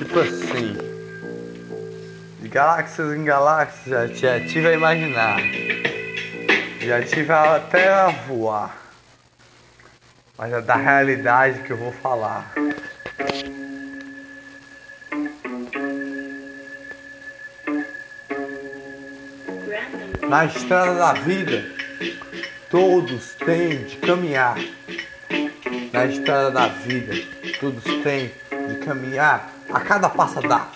tipo assim. De galáxias em galáxias já, já tive a imaginar. Já tive até a voar. Mas é da realidade que eu vou falar. Na estrada da vida, todos têm de caminhar. Na estrada da vida, todos têm de caminhar a cada passo dar,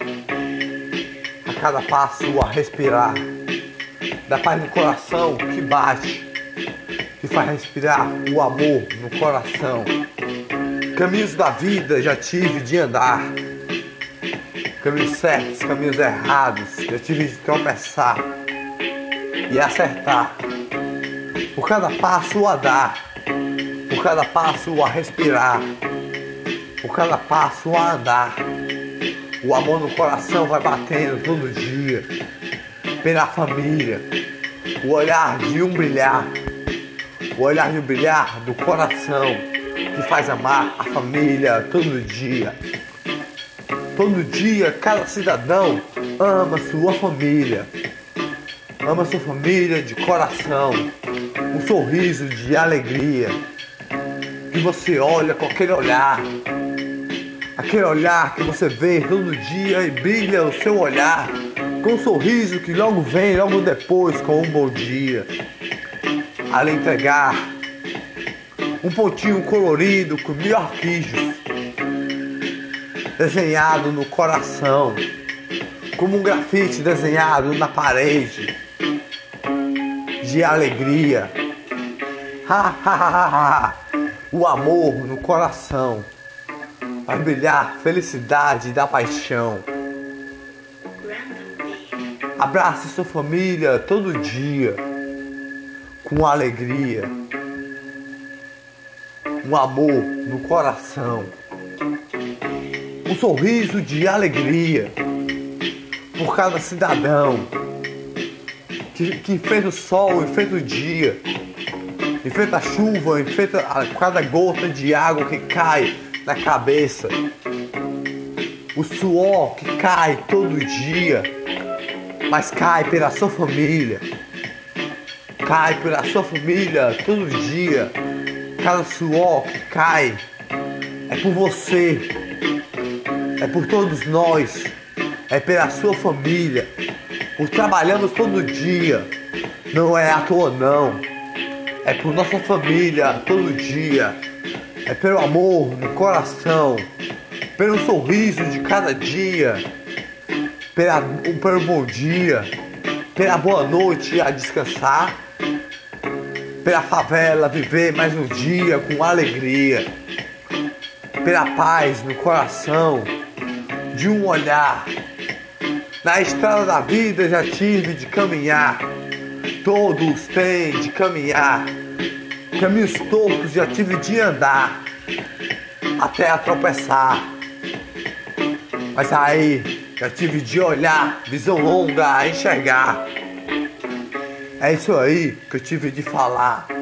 a cada passo a respirar, da paz no coração que bate, que faz respirar o amor no coração. Caminhos da vida já tive de andar, caminhos certos, caminhos errados, já tive de tropeçar e acertar. Por cada passo a dar, por cada passo a respirar, por cada passo a andar. O amor no coração vai batendo todo dia, pela família, o olhar de um brilhar, o olhar de um brilhar do coração que faz amar a família todo dia. Todo dia, cada cidadão ama sua família. Ama sua família de coração, um sorriso de alegria, que você olha aquele olhar, aquele olhar que você vê todo dia e brilha o seu olhar, com um sorriso que logo vem, logo depois, com um bom dia, a lhe entregar um pontinho colorido com mil arquijos, desenhado no coração, como um grafite desenhado na parede de alegria. Ha, ha, ha, ha, O amor no coração. Vai brilhar felicidade da paixão. Abrace sua família todo dia com alegria. Um amor no coração. Um sorriso de alegria por cada cidadão que, que enfrenta o sol, enfrenta o dia, enfrenta a chuva, enfrenta a, cada gota de água que cai na cabeça, o suor que cai todo dia, mas cai pela sua família, cai pela sua família todo dia, cada suor que cai é por você, é por todos nós, é pela sua família por trabalhamos todo dia. Não é à toa não. É por nossa família todo dia. É pelo amor no coração. Pelo sorriso de cada dia. Pela, pelo bom dia. Pela boa noite a descansar. Pela favela viver mais um dia com alegria. Pela paz no coração. De um olhar na estrada da vida já tive de caminhar, todos têm de caminhar. Caminhos tortos já tive de andar, até a tropeçar. Mas aí já tive de olhar, visão longa enxergar. É isso aí que eu tive de falar.